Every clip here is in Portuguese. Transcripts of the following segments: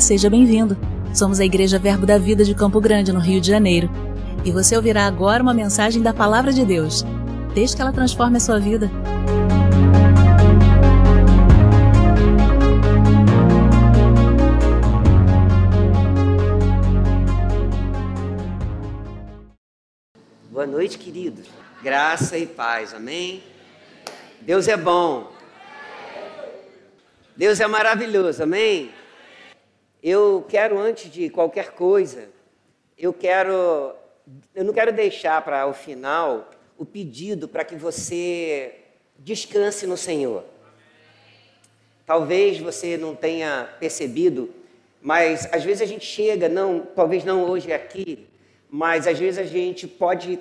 Seja bem-vindo. Somos a Igreja Verbo da Vida de Campo Grande, no Rio de Janeiro. E você ouvirá agora uma mensagem da Palavra de Deus. Desde que ela transforme a sua vida. Boa noite, queridos. Graça e paz, amém? Deus é bom. Deus é maravilhoso, amém? Eu quero, antes de qualquer coisa, eu quero, eu não quero deixar para o final o pedido para que você descanse no Senhor. Talvez você não tenha percebido, mas às vezes a gente chega, não, talvez não hoje aqui, mas às vezes a gente pode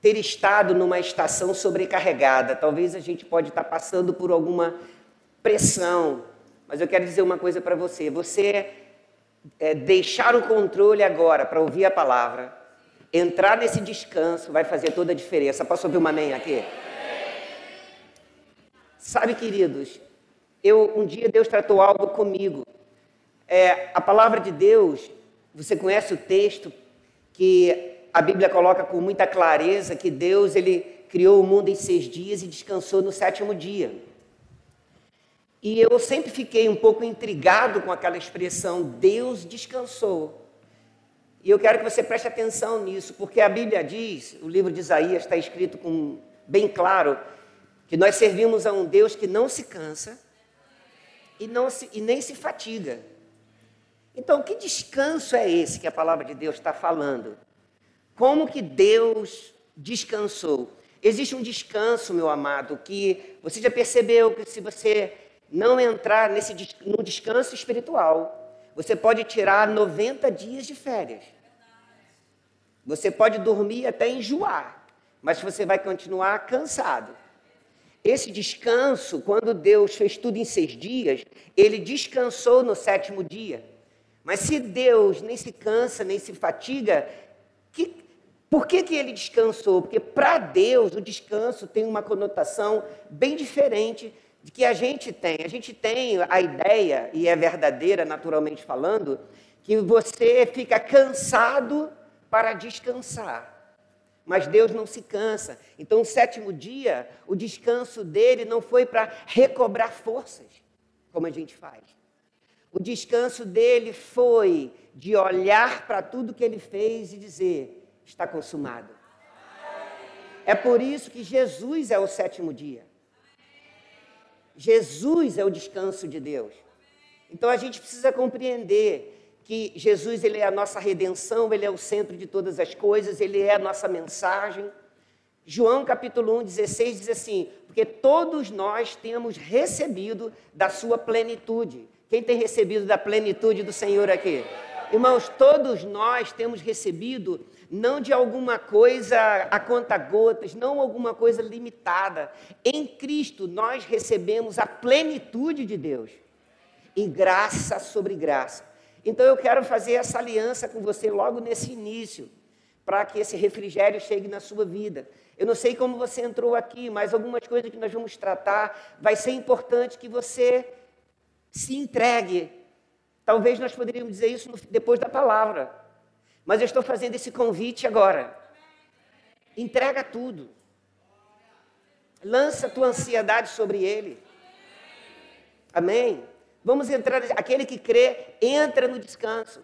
ter estado numa estação sobrecarregada, talvez a gente pode estar passando por alguma pressão. Mas eu quero dizer uma coisa para você: você é, deixar o controle agora para ouvir a palavra, entrar nesse descanso, vai fazer toda a diferença. Posso ouvir uma amém aqui? Sabe, queridos, eu um dia Deus tratou algo comigo. É, a palavra de Deus, você conhece o texto que a Bíblia coloca com muita clareza que Deus ele criou o mundo em seis dias e descansou no sétimo dia. E eu sempre fiquei um pouco intrigado com aquela expressão Deus descansou. E eu quero que você preste atenção nisso, porque a Bíblia diz, o livro de Isaías está escrito com bem claro, que nós servimos a um Deus que não se cansa e, não se, e nem se fatiga. Então, que descanso é esse que a palavra de Deus está falando? Como que Deus descansou? Existe um descanso, meu amado, que você já percebeu que se você não entrar nesse no descanso espiritual, você pode tirar 90 dias de férias. Você pode dormir até enjoar, mas você vai continuar cansado. Esse descanso, quando Deus fez tudo em seis dias, ele descansou no sétimo dia. Mas se Deus nem se cansa, nem se fatiga, que, por que, que ele descansou? Porque para Deus o descanso tem uma conotação bem diferente que a gente tem. A gente tem a ideia, e é verdadeira naturalmente falando, que você fica cansado para descansar. Mas Deus não se cansa. Então, o sétimo dia, o descanso dele não foi para recobrar forças, como a gente faz. O descanso dele foi de olhar para tudo que ele fez e dizer: está consumado. É por isso que Jesus é o sétimo dia. Jesus é o descanso de Deus. Então a gente precisa compreender que Jesus ele é a nossa redenção, ele é o centro de todas as coisas, ele é a nossa mensagem. João capítulo 1, 16 diz assim: Porque todos nós temos recebido da sua plenitude. Quem tem recebido da plenitude do Senhor aqui? Irmãos, todos nós temos recebido não de alguma coisa a conta gotas, não alguma coisa limitada. Em Cristo nós recebemos a plenitude de Deus. E graça sobre graça. Então eu quero fazer essa aliança com você logo nesse início, para que esse refrigério chegue na sua vida. Eu não sei como você entrou aqui, mas algumas coisas que nós vamos tratar, vai ser importante que você se entregue. Talvez nós poderíamos dizer isso depois da palavra. Mas eu estou fazendo esse convite agora. Entrega tudo. Lança tua ansiedade sobre ele. Amém? Vamos entrar. Aquele que crê, entra no descanso.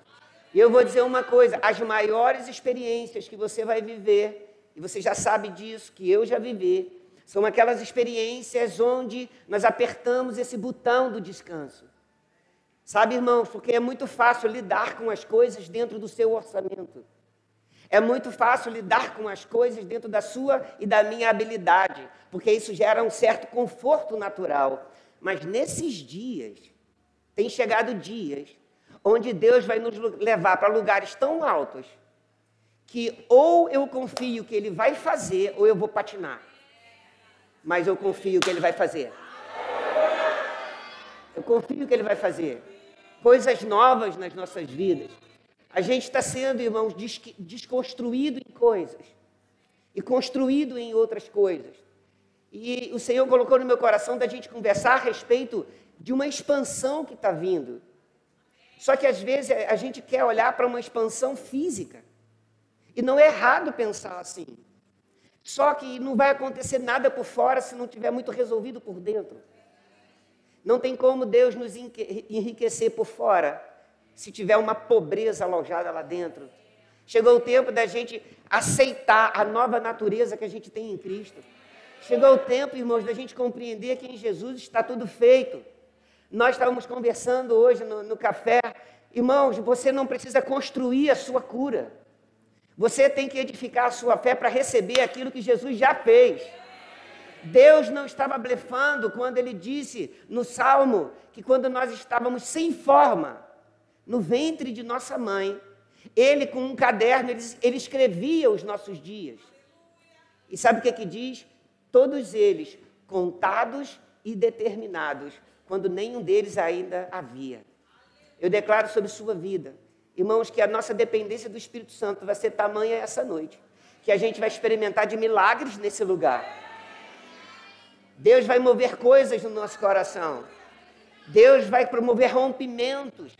E eu vou dizer uma coisa: as maiores experiências que você vai viver, e você já sabe disso, que eu já vivi, são aquelas experiências onde nós apertamos esse botão do descanso. Sabe, irmãos, porque é muito fácil lidar com as coisas dentro do seu orçamento. É muito fácil lidar com as coisas dentro da sua e da minha habilidade, porque isso gera um certo conforto natural. Mas nesses dias, tem chegado dias onde Deus vai nos levar para lugares tão altos que ou eu confio que Ele vai fazer ou eu vou patinar. Mas eu confio que Ele vai fazer. Eu confio que Ele vai fazer coisas novas nas nossas vidas. A gente está sendo, irmãos, desconstruído em coisas e construído em outras coisas. E o Senhor colocou no meu coração da gente conversar a respeito de uma expansão que está vindo. Só que às vezes a gente quer olhar para uma expansão física. E não é errado pensar assim. Só que não vai acontecer nada por fora se não tiver muito resolvido por dentro. Não tem como Deus nos enriquecer por fora se tiver uma pobreza alojada lá dentro. Chegou o tempo da gente aceitar a nova natureza que a gente tem em Cristo. Chegou o tempo, irmãos, da gente compreender que em Jesus está tudo feito. Nós estávamos conversando hoje no, no café. Irmãos, você não precisa construir a sua cura. Você tem que edificar a sua fé para receber aquilo que Jesus já fez. Deus não estava blefando quando ele disse no Salmo que quando nós estávamos sem forma, no ventre de nossa mãe, ele com um caderno, ele, ele escrevia os nossos dias. E sabe o que, que diz? Todos eles contados e determinados quando nenhum deles ainda havia. Eu declaro sobre sua vida, irmãos, que a nossa dependência do Espírito Santo vai ser tamanha essa noite, que a gente vai experimentar de milagres nesse lugar. Deus vai mover coisas no nosso coração. Deus vai promover rompimentos.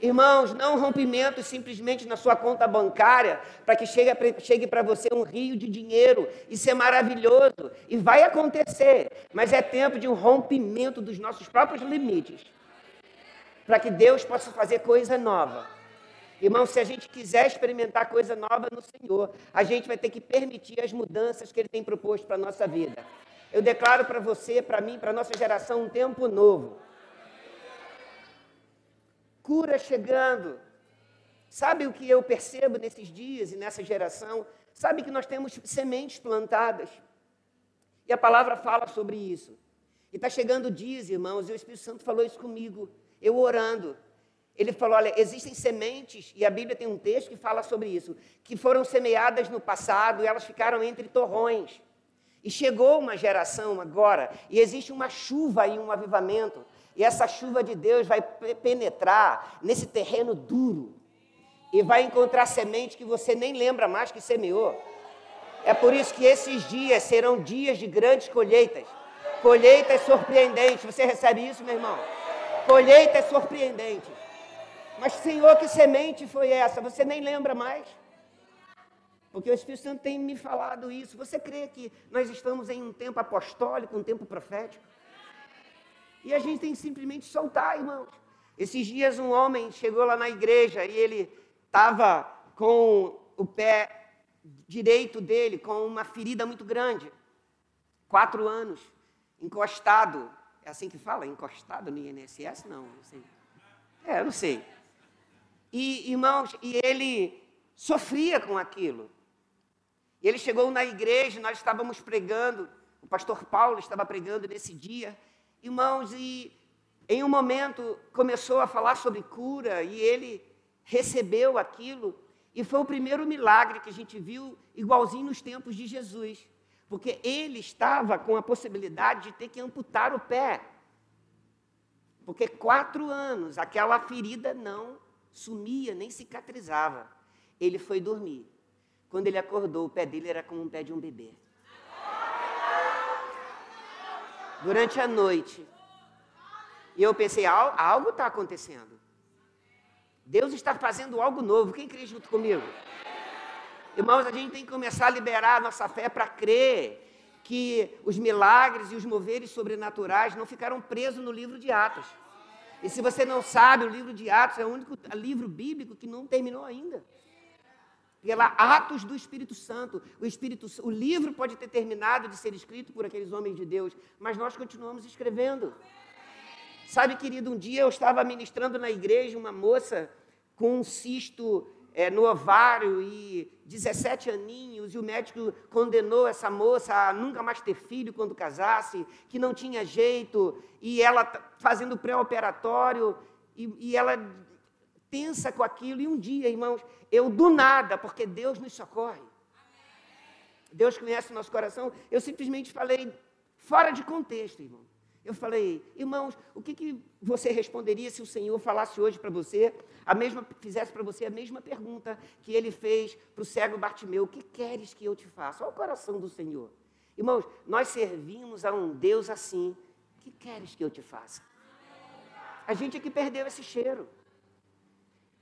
Irmãos, não rompimentos simplesmente na sua conta bancária, para que chegue, para você um rio de dinheiro. Isso é maravilhoso e vai acontecer, mas é tempo de um rompimento dos nossos próprios limites, para que Deus possa fazer coisa nova. Irmão, se a gente quiser experimentar coisa nova no Senhor, a gente vai ter que permitir as mudanças que Ele tem proposto para a nossa vida. Eu declaro para você, para mim, para nossa geração, um tempo novo cura chegando. Sabe o que eu percebo nesses dias e nessa geração? Sabe que nós temos sementes plantadas. E a palavra fala sobre isso. E está chegando dias, irmãos, e o Espírito Santo falou isso comigo, eu orando. Ele falou: olha, existem sementes, e a Bíblia tem um texto que fala sobre isso, que foram semeadas no passado e elas ficaram entre torrões. E chegou uma geração agora, e existe uma chuva e um avivamento. E essa chuva de Deus vai penetrar nesse terreno duro e vai encontrar semente que você nem lembra mais que semeou. É por isso que esses dias serão dias de grandes colheitas. Colheitas surpreendentes. Você recebe isso, meu irmão? Colheitas surpreendentes. Mas, Senhor, que semente foi essa? Você nem lembra mais? Porque o Espírito Santo tem me falado isso. Você crê que nós estamos em um tempo apostólico, um tempo profético? E a gente tem que simplesmente soltar, irmãos. Esses dias um homem chegou lá na igreja e ele estava com o pé direito dele com uma ferida muito grande. Quatro anos, encostado. É assim que fala? Encostado no INSS? Não, não sei. É, eu não sei. E, irmãos, e ele sofria com aquilo. Ele chegou na igreja, nós estávamos pregando, o pastor Paulo estava pregando nesse dia, Irmãos, e em um momento começou a falar sobre cura e ele recebeu aquilo. E foi o primeiro milagre que a gente viu, igualzinho nos tempos de Jesus. Porque ele estava com a possibilidade de ter que amputar o pé. Porque quatro anos aquela ferida não sumia, nem cicatrizava. Ele foi dormir. Quando ele acordou, o pé dele era como um pé de um bebê. durante a noite. E eu pensei, algo está acontecendo. Deus está fazendo algo novo. Quem crê junto comigo? Irmãos, a gente tem que começar a liberar a nossa fé para crer que os milagres e os moveres sobrenaturais não ficaram presos no livro de Atos. E se você não sabe, o livro de Atos é o único livro bíblico que não terminou ainda pela atos do Espírito Santo. O Espírito, o livro pode ter terminado de ser escrito por aqueles homens de Deus, mas nós continuamos escrevendo. Sabe, querido, um dia eu estava ministrando na igreja uma moça com um cisto é, no ovário e 17 aninhos, e o médico condenou essa moça a nunca mais ter filho quando casasse, que não tinha jeito, e ela fazendo pré-operatório, e, e ela pensa com aquilo, e um dia, irmãos, eu do nada, porque Deus nos socorre. Deus conhece o nosso coração. Eu simplesmente falei fora de contexto, irmão. Eu falei, irmãos, o que, que você responderia se o Senhor falasse hoje para você, a mesma, fizesse para você a mesma pergunta que ele fez para o cego Bartimeu: O que queres que eu te faça? Olha o coração do Senhor. Irmãos, nós servimos a um Deus assim. O que queres que eu te faça? A gente é que perdeu esse cheiro.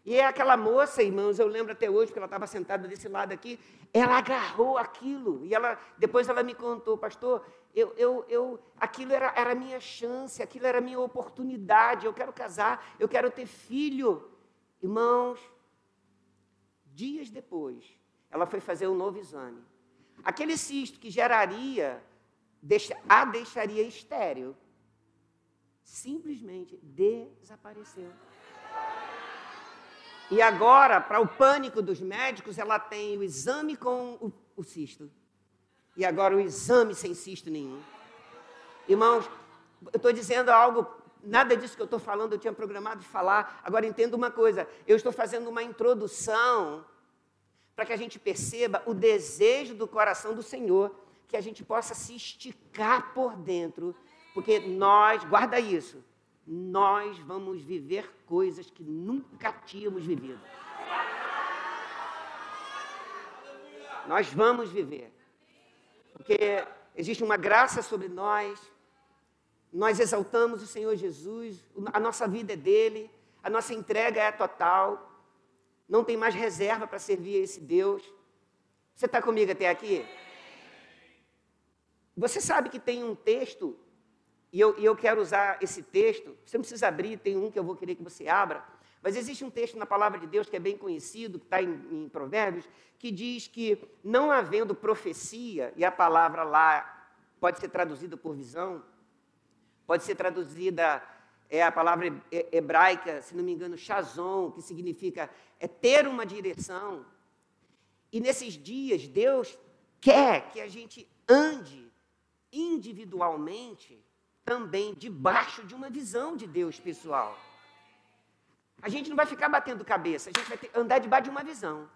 E é aquela moça, irmãos, eu lembro até hoje, porque ela estava sentada desse lado aqui, ela agarrou aquilo. E ela, depois ela me contou, pastor, eu, eu, eu, aquilo era, era a minha chance, aquilo era a minha oportunidade. Eu quero casar, eu quero ter filho. Irmãos, dias depois, ela foi fazer um novo exame. Aquele cisto que geraria, deixa, a deixaria estéreo, simplesmente desapareceu. E agora, para o pânico dos médicos, ela tem o exame com o, o cisto. E agora o exame sem cisto nenhum. Irmãos, eu estou dizendo algo, nada disso que eu estou falando eu tinha programado de falar. Agora entenda uma coisa: eu estou fazendo uma introdução para que a gente perceba o desejo do coração do Senhor, que a gente possa se esticar por dentro, porque nós, guarda isso, nós vamos viver coisas que nunca tínhamos vivido. Nós vamos viver. Porque existe uma graça sobre nós, nós exaltamos o Senhor Jesus, a nossa vida é dele, a nossa entrega é total, não tem mais reserva para servir a esse Deus. Você está comigo até aqui? Você sabe que tem um texto, e eu, e eu quero usar esse texto, você não precisa abrir, tem um que eu vou querer que você abra, mas existe um texto na palavra de Deus que é bem conhecido, que está em, em, Provérbios, que diz que não havendo profecia, e a palavra lá pode ser traduzida por visão, pode ser traduzida é a palavra hebraica, se não me engano, chazon, que significa é ter uma direção. E nesses dias, Deus quer que a gente ande individualmente também debaixo de uma visão de Deus pessoal. A gente não vai ficar batendo cabeça, a gente vai ter, andar debaixo de uma visão.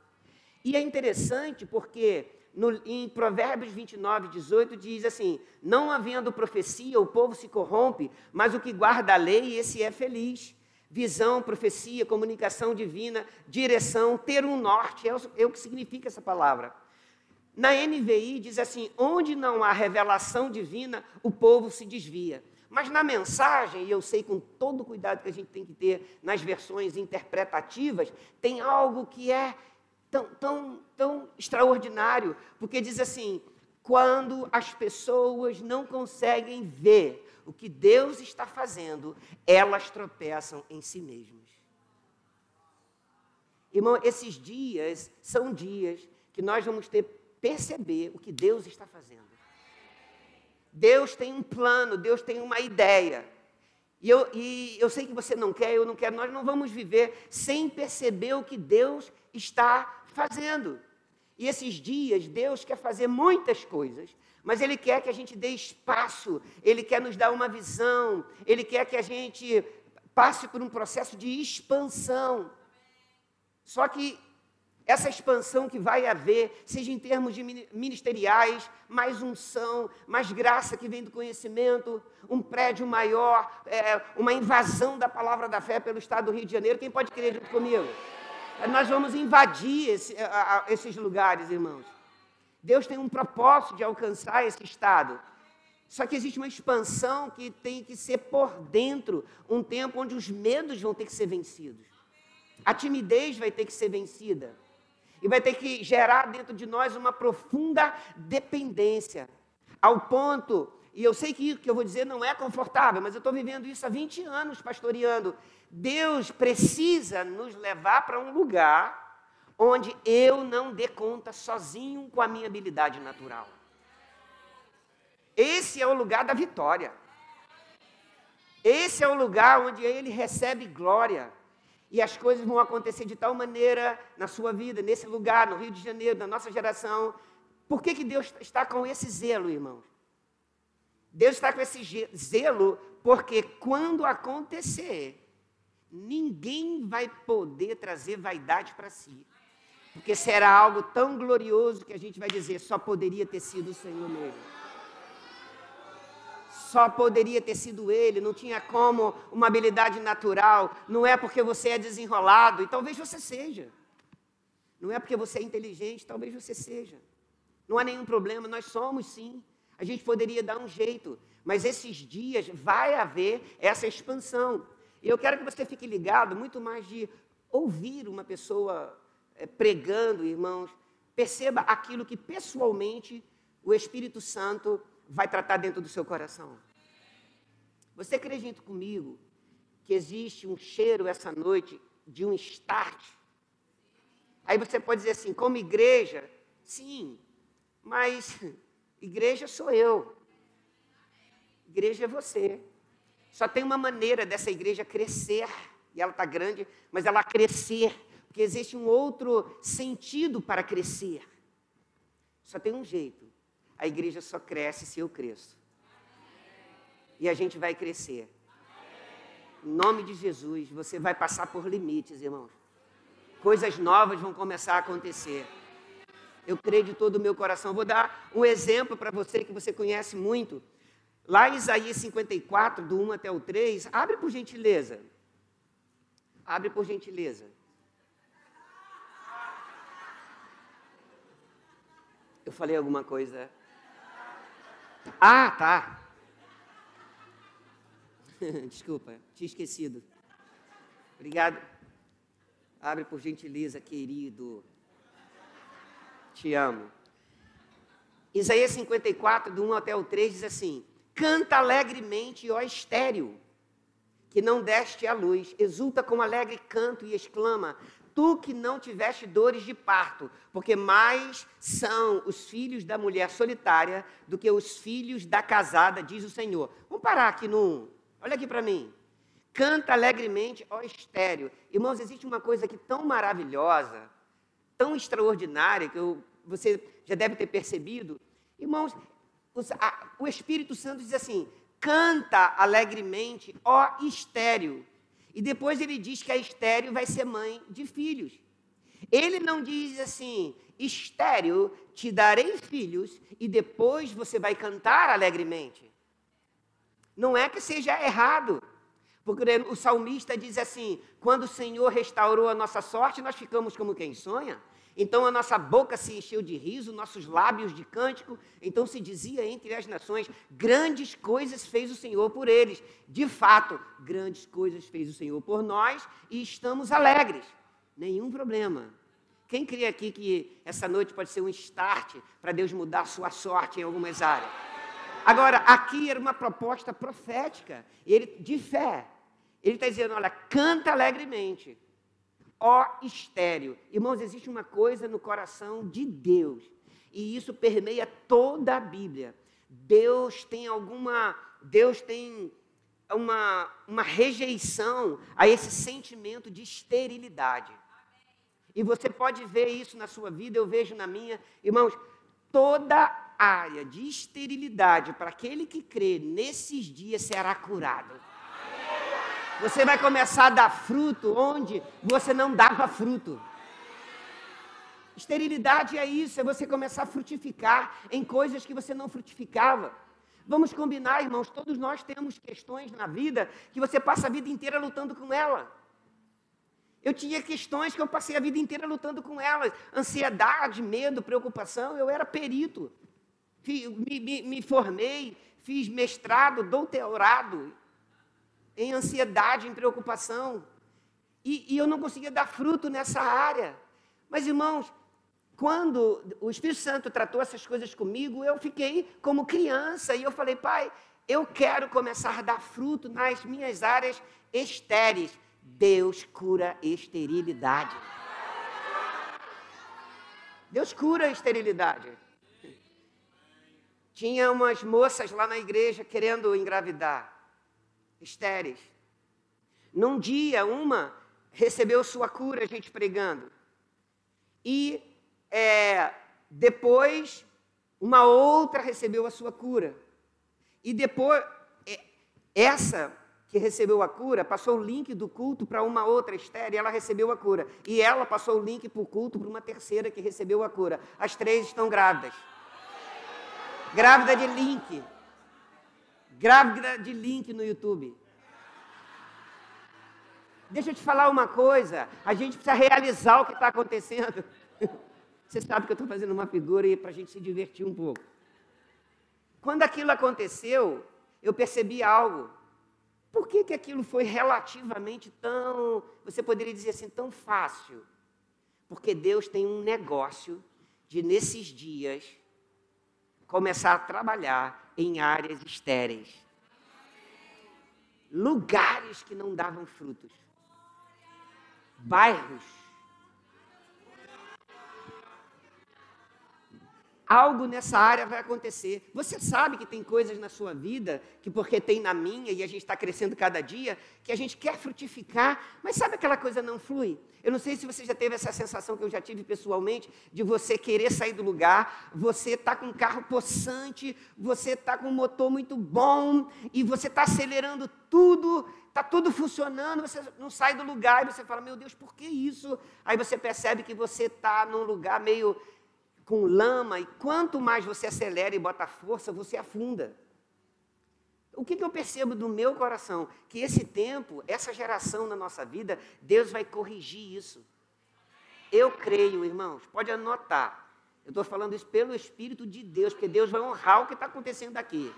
E é interessante porque no, em Provérbios 29, 18, diz assim: Não havendo profecia, o povo se corrompe, mas o que guarda a lei, esse é feliz. Visão, profecia, comunicação divina, direção, ter um norte, é o, é o que significa essa palavra. Na NVI diz assim: onde não há revelação divina, o povo se desvia. Mas na mensagem, e eu sei com todo o cuidado que a gente tem que ter nas versões interpretativas, tem algo que é tão, tão, tão extraordinário, porque diz assim: quando as pessoas não conseguem ver o que Deus está fazendo, elas tropeçam em si mesmas. Irmão, esses dias são dias que nós vamos ter perceber o que Deus está fazendo. Deus tem um plano, Deus tem uma ideia. E eu, e eu sei que você não quer, eu não quero, nós não vamos viver sem perceber o que Deus está fazendo. E esses dias, Deus quer fazer muitas coisas, mas Ele quer que a gente dê espaço, Ele quer nos dar uma visão, Ele quer que a gente passe por um processo de expansão. Só que essa expansão que vai haver, seja em termos de ministeriais, mais unção, mais graça que vem do conhecimento, um prédio maior, é, uma invasão da palavra da fé pelo estado do Rio de Janeiro. Quem pode crer junto comigo? Nós vamos invadir esse, a, a, esses lugares, irmãos. Deus tem um propósito de alcançar esse estado. Só que existe uma expansão que tem que ser por dentro, um tempo onde os medos vão ter que ser vencidos. A timidez vai ter que ser vencida. E vai ter que gerar dentro de nós uma profunda dependência. Ao ponto, e eu sei que o que eu vou dizer não é confortável, mas eu estou vivendo isso há 20 anos pastoreando. Deus precisa nos levar para um lugar onde eu não dê conta sozinho com a minha habilidade natural. Esse é o lugar da vitória. Esse é o lugar onde ele recebe glória. E as coisas vão acontecer de tal maneira na sua vida, nesse lugar, no Rio de Janeiro, na nossa geração. Por que, que Deus está com esse zelo, irmãos? Deus está com esse zelo porque quando acontecer, ninguém vai poder trazer vaidade para si. Porque será algo tão glorioso que a gente vai dizer, só poderia ter sido o Senhor mesmo só poderia ter sido ele, não tinha como uma habilidade natural, não é porque você é desenrolado, e talvez você seja. Não é porque você é inteligente, talvez você seja. Não há nenhum problema, nós somos sim. A gente poderia dar um jeito, mas esses dias vai haver essa expansão. E eu quero que você fique ligado muito mais de ouvir uma pessoa é, pregando, irmãos, perceba aquilo que pessoalmente o Espírito Santo vai tratar dentro do seu coração. Você acredita comigo que existe um cheiro essa noite de um start? Aí você pode dizer assim, como igreja, sim, mas igreja sou eu. Igreja é você. Só tem uma maneira dessa igreja crescer, e ela está grande, mas ela crescer, porque existe um outro sentido para crescer. Só tem um jeito. A igreja só cresce se eu cresço. E a gente vai crescer. Em nome de Jesus, você vai passar por limites, irmãos. Coisas novas vão começar a acontecer. Eu creio de todo o meu coração. Vou dar um exemplo para você que você conhece muito. Lá em Isaías 54, do 1 até o 3, abre por gentileza. Abre por gentileza. Eu falei alguma coisa? Ah, tá. Desculpa, tinha esquecido. Obrigado. Abre por gentileza, querido. Te amo. Isaías 54, do 1 até o 3, diz assim: Canta alegremente, ó estéreo, que não deste a luz, exulta com alegre canto e exclama: Tu que não tiveste dores de parto, porque mais são os filhos da mulher solitária do que os filhos da casada, diz o Senhor. Vamos parar aqui no 1. Olha aqui para mim. Canta alegremente, ó estéreo. Irmãos, existe uma coisa aqui tão maravilhosa, tão extraordinária, que eu, você já deve ter percebido. Irmãos, o Espírito Santo diz assim: canta alegremente, ó estéreo. E depois ele diz que a estéreo vai ser mãe de filhos. Ele não diz assim, estéreo, te darei filhos e depois você vai cantar alegremente. Não é que seja errado, porque o salmista diz assim: quando o Senhor restaurou a nossa sorte, nós ficamos como quem sonha. Então a nossa boca se encheu de riso, nossos lábios de cântico. Então se dizia entre as nações: grandes coisas fez o Senhor por eles. De fato, grandes coisas fez o Senhor por nós e estamos alegres. Nenhum problema. Quem crê aqui que essa noite pode ser um start para Deus mudar sua sorte em algumas áreas? Agora, aqui era uma proposta profética, ele, de fé. Ele está dizendo: olha, canta alegremente ó estéreo. Irmãos, existe uma coisa no coração de Deus, e isso permeia toda a Bíblia. Deus tem alguma, Deus tem uma, uma rejeição a esse sentimento de esterilidade. E você pode ver isso na sua vida, eu vejo na minha. Irmãos, toda área de esterilidade para aquele que crê nesses dias será curado. Você vai começar a dar fruto onde você não dava fruto. Esterilidade é isso, é você começar a frutificar em coisas que você não frutificava. Vamos combinar, irmãos, todos nós temos questões na vida que você passa a vida inteira lutando com ela. Eu tinha questões que eu passei a vida inteira lutando com elas. Ansiedade, medo, preocupação. Eu era perito. Me, me, me formei, fiz mestrado, doutorado em ansiedade, em preocupação. E, e eu não conseguia dar fruto nessa área. Mas, irmãos, quando o Espírito Santo tratou essas coisas comigo, eu fiquei como criança e eu falei, pai, eu quero começar a dar fruto nas minhas áreas estéreis. Deus cura esterilidade. Deus cura a esterilidade. Tinha umas moças lá na igreja querendo engravidar estéreis. Num dia, uma recebeu sua cura, a gente pregando. E é, depois, uma outra recebeu a sua cura. E depois, é, essa que recebeu a cura passou o link do culto para uma outra estéreo e ela recebeu a cura. E ela passou o link para o culto para uma terceira que recebeu a cura. As três estão grávidas. Grávida de link. Grávida de link no YouTube. Deixa eu te falar uma coisa. A gente precisa realizar o que está acontecendo. Você sabe que eu estou fazendo uma figura aí para a gente se divertir um pouco. Quando aquilo aconteceu, eu percebi algo. por que, que aquilo foi relativamente tão, você poderia dizer assim, tão fácil? Porque Deus tem um negócio de, nesses dias, começar a trabalhar em áreas estéreis. Lugares que não davam frutos. Bairros algo nessa área vai acontecer. Você sabe que tem coisas na sua vida, que porque tem na minha e a gente está crescendo cada dia, que a gente quer frutificar, mas sabe aquela coisa não flui? Eu não sei se você já teve essa sensação que eu já tive pessoalmente, de você querer sair do lugar, você está com um carro possante, você está com um motor muito bom, e você está acelerando tudo, está tudo funcionando, você não sai do lugar, e você fala, meu Deus, por que isso? Aí você percebe que você está num lugar meio com lama, e quanto mais você acelera e bota força, você afunda. O que, que, eu percebo do meu coração? Que esse tempo, essa geração na nossa vida, Deus vai corrigir isso. Eu creio, irmãos, pode anotar. Eu estou falando isso pelo Espírito de Deus, porque Deus vai honrar o que está acontecendo aqui.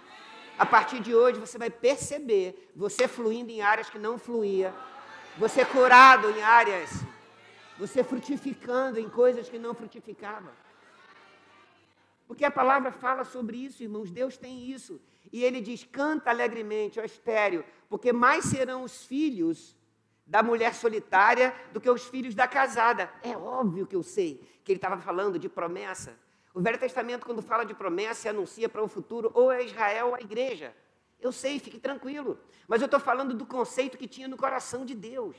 A partir de hoje, você vai perceber você fluindo em áreas que não fluía, você curado em áreas, você frutificando em coisas que não frutificava. Porque a palavra fala sobre isso, irmãos. Deus tem isso. E ele diz: canta alegremente, ó estéreo, porque mais serão os filhos da mulher solitária do que os filhos da casada. É óbvio que eu sei que ele estava falando de promessa. O Velho Testamento, quando fala de promessa, anuncia para o futuro ou é Israel ou a igreja. Eu sei, fique tranquilo. Mas eu estou falando do conceito que tinha no coração de Deus.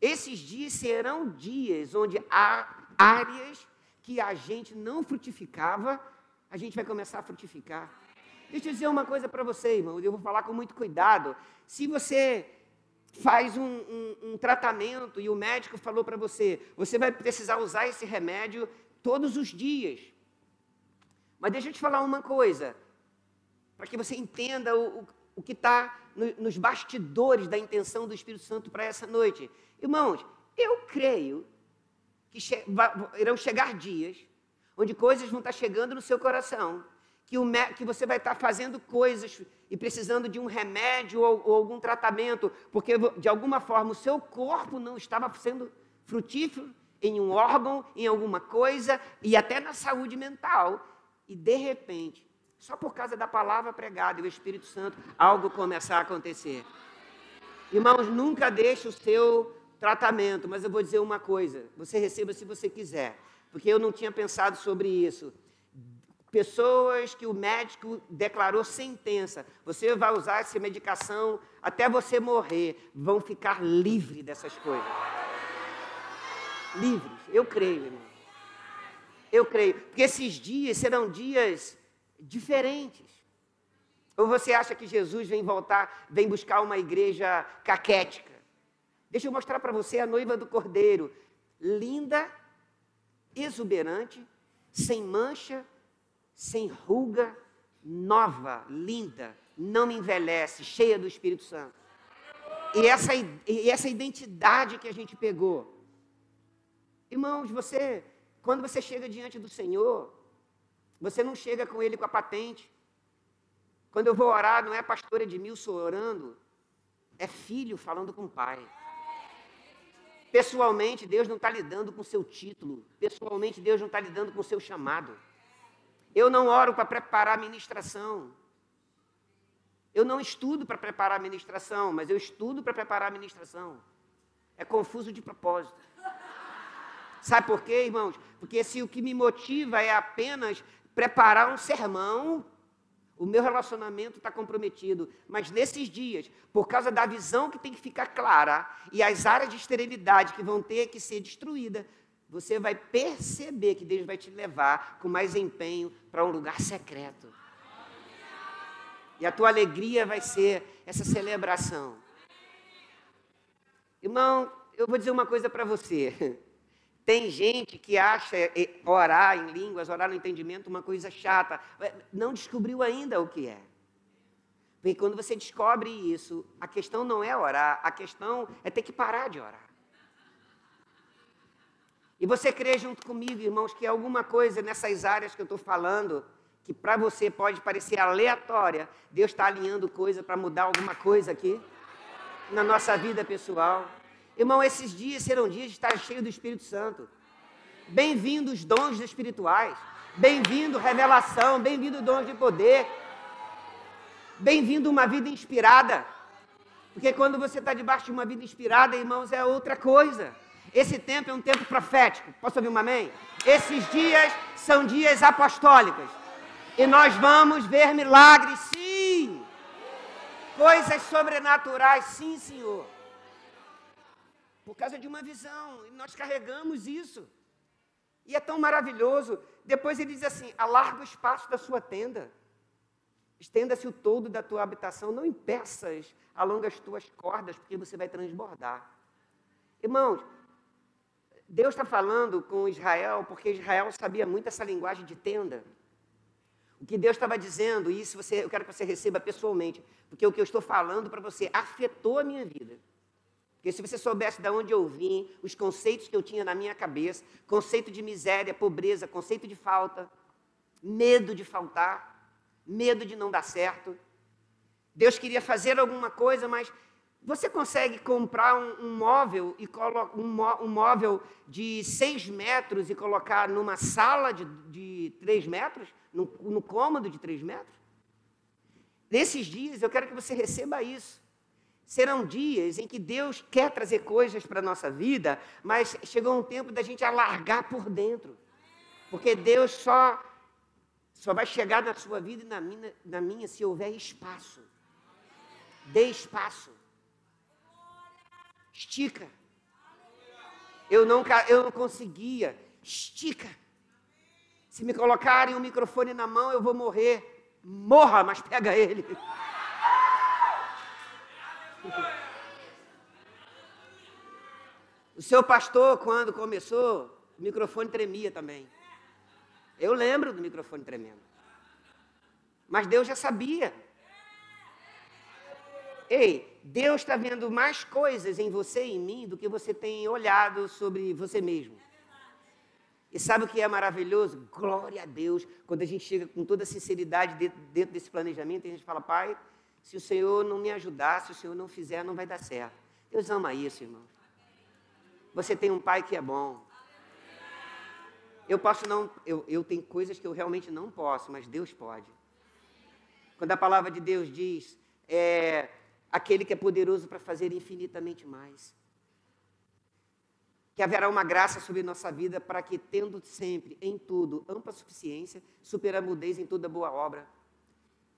Esses dias serão dias onde há áreas que a gente não frutificava, a gente vai começar a frutificar. Deixa eu dizer uma coisa para você, irmão, eu vou falar com muito cuidado. Se você faz um, um, um tratamento e o médico falou para você, você vai precisar usar esse remédio todos os dias. Mas deixa eu te falar uma coisa, para que você entenda o, o, o que está no, nos bastidores da intenção do Espírito Santo para essa noite. Irmãos, eu creio que che irão chegar dias onde coisas vão estar chegando no seu coração, que, o que você vai estar fazendo coisas e precisando de um remédio ou, ou algum tratamento, porque de alguma forma o seu corpo não estava sendo frutífero em um órgão, em alguma coisa e até na saúde mental. E de repente, só por causa da palavra pregada e o Espírito Santo, algo começar a acontecer. Irmãos, nunca deixe o seu tratamento, mas eu vou dizer uma coisa: você receba se você quiser, porque eu não tinha pensado sobre isso. Pessoas que o médico declarou sentença, você vai usar essa medicação até você morrer, vão ficar livres dessas coisas. Livres, eu creio, irmão. Eu creio, porque esses dias serão dias diferentes. Ou você acha que Jesus vem voltar, vem buscar uma igreja caquética? Deixa eu mostrar para você a noiva do cordeiro, linda, exuberante, sem mancha, sem ruga, nova, linda, não envelhece, cheia do Espírito Santo. E essa, e essa identidade que a gente pegou. Irmãos, você, quando você chega diante do Senhor, você não chega com Ele com a patente. Quando eu vou orar, não é pastor Edmilson orando, é filho falando com o pai. Pessoalmente, Deus não está lidando com o seu título. Pessoalmente, Deus não está lidando com o seu chamado. Eu não oro para preparar a ministração. Eu não estudo para preparar a ministração, mas eu estudo para preparar a ministração. É confuso de propósito. Sabe por quê, irmãos? Porque se o que me motiva é apenas preparar um sermão, o meu relacionamento está comprometido. Mas nesses dias, por causa da visão que tem que ficar clara e as áreas de esterilidade que vão ter que ser destruídas, você vai perceber que Deus vai te levar com mais empenho para um lugar secreto. E a tua alegria vai ser essa celebração. Irmão, eu vou dizer uma coisa para você. Tem gente que acha orar em línguas, orar no entendimento, uma coisa chata. Não descobriu ainda o que é. Porque quando você descobre isso, a questão não é orar, a questão é ter que parar de orar. E você crê junto comigo, irmãos, que alguma coisa nessas áreas que eu estou falando, que para você pode parecer aleatória, Deus está alinhando coisa para mudar alguma coisa aqui na nossa vida pessoal. Irmão, esses dias serão dias de estar cheio do Espírito Santo. Bem-vindo os dons espirituais. Bem-vindo revelação. Bem-vindo dons de poder. Bem-vindo uma vida inspirada. Porque quando você está debaixo de uma vida inspirada, irmãos, é outra coisa. Esse tempo é um tempo profético. Posso ouvir um amém? Esses dias são dias apostólicos. E nós vamos ver milagres, sim. Coisas sobrenaturais, sim, Senhor. Por causa de uma visão. E nós carregamos isso. E é tão maravilhoso. Depois ele diz assim: alarga o espaço da sua tenda. Estenda-se o todo da tua habitação. Não impeças, alonga as tuas cordas, porque você vai transbordar. Irmãos, Deus está falando com Israel, porque Israel sabia muito essa linguagem de tenda. O que Deus estava dizendo, e isso você, eu quero que você receba pessoalmente, porque o que eu estou falando para você afetou a minha vida. Porque se você soubesse de onde eu vim, os conceitos que eu tinha na minha cabeça, conceito de miséria, pobreza, conceito de falta, medo de faltar, medo de não dar certo. Deus queria fazer alguma coisa, mas você consegue comprar um, um móvel e um, um, móvel de seis metros e colocar numa sala de, de três metros, no, no cômodo de três metros? Nesses dias eu quero que você receba isso. Serão dias em que Deus quer trazer coisas para a nossa vida, mas chegou um tempo da gente alargar por dentro. Porque Deus só, só vai chegar na sua vida e na minha, na minha se houver espaço. Dê espaço. Estica. Eu não, eu não conseguia. Estica. Se me colocarem o um microfone na mão, eu vou morrer. Morra, mas pega ele. O seu pastor, quando começou, o microfone tremia também. Eu lembro do microfone tremendo. Mas Deus já sabia. Ei, Deus está vendo mais coisas em você e em mim do que você tem olhado sobre você mesmo. E sabe o que é maravilhoso? Glória a Deus, quando a gente chega com toda sinceridade dentro, dentro desse planejamento, a gente fala, Pai, se o Senhor não me ajudar, se o Senhor não fizer, não vai dar certo. Deus ama isso, irmão. Você tem um pai que é bom. Eu posso não, eu, eu tenho coisas que eu realmente não posso, mas Deus pode. Quando a palavra de Deus diz, é, aquele que é poderoso para fazer infinitamente mais. Que haverá uma graça sobre nossa vida para que, tendo sempre, em tudo, ampla suficiência, superamudez em toda boa obra.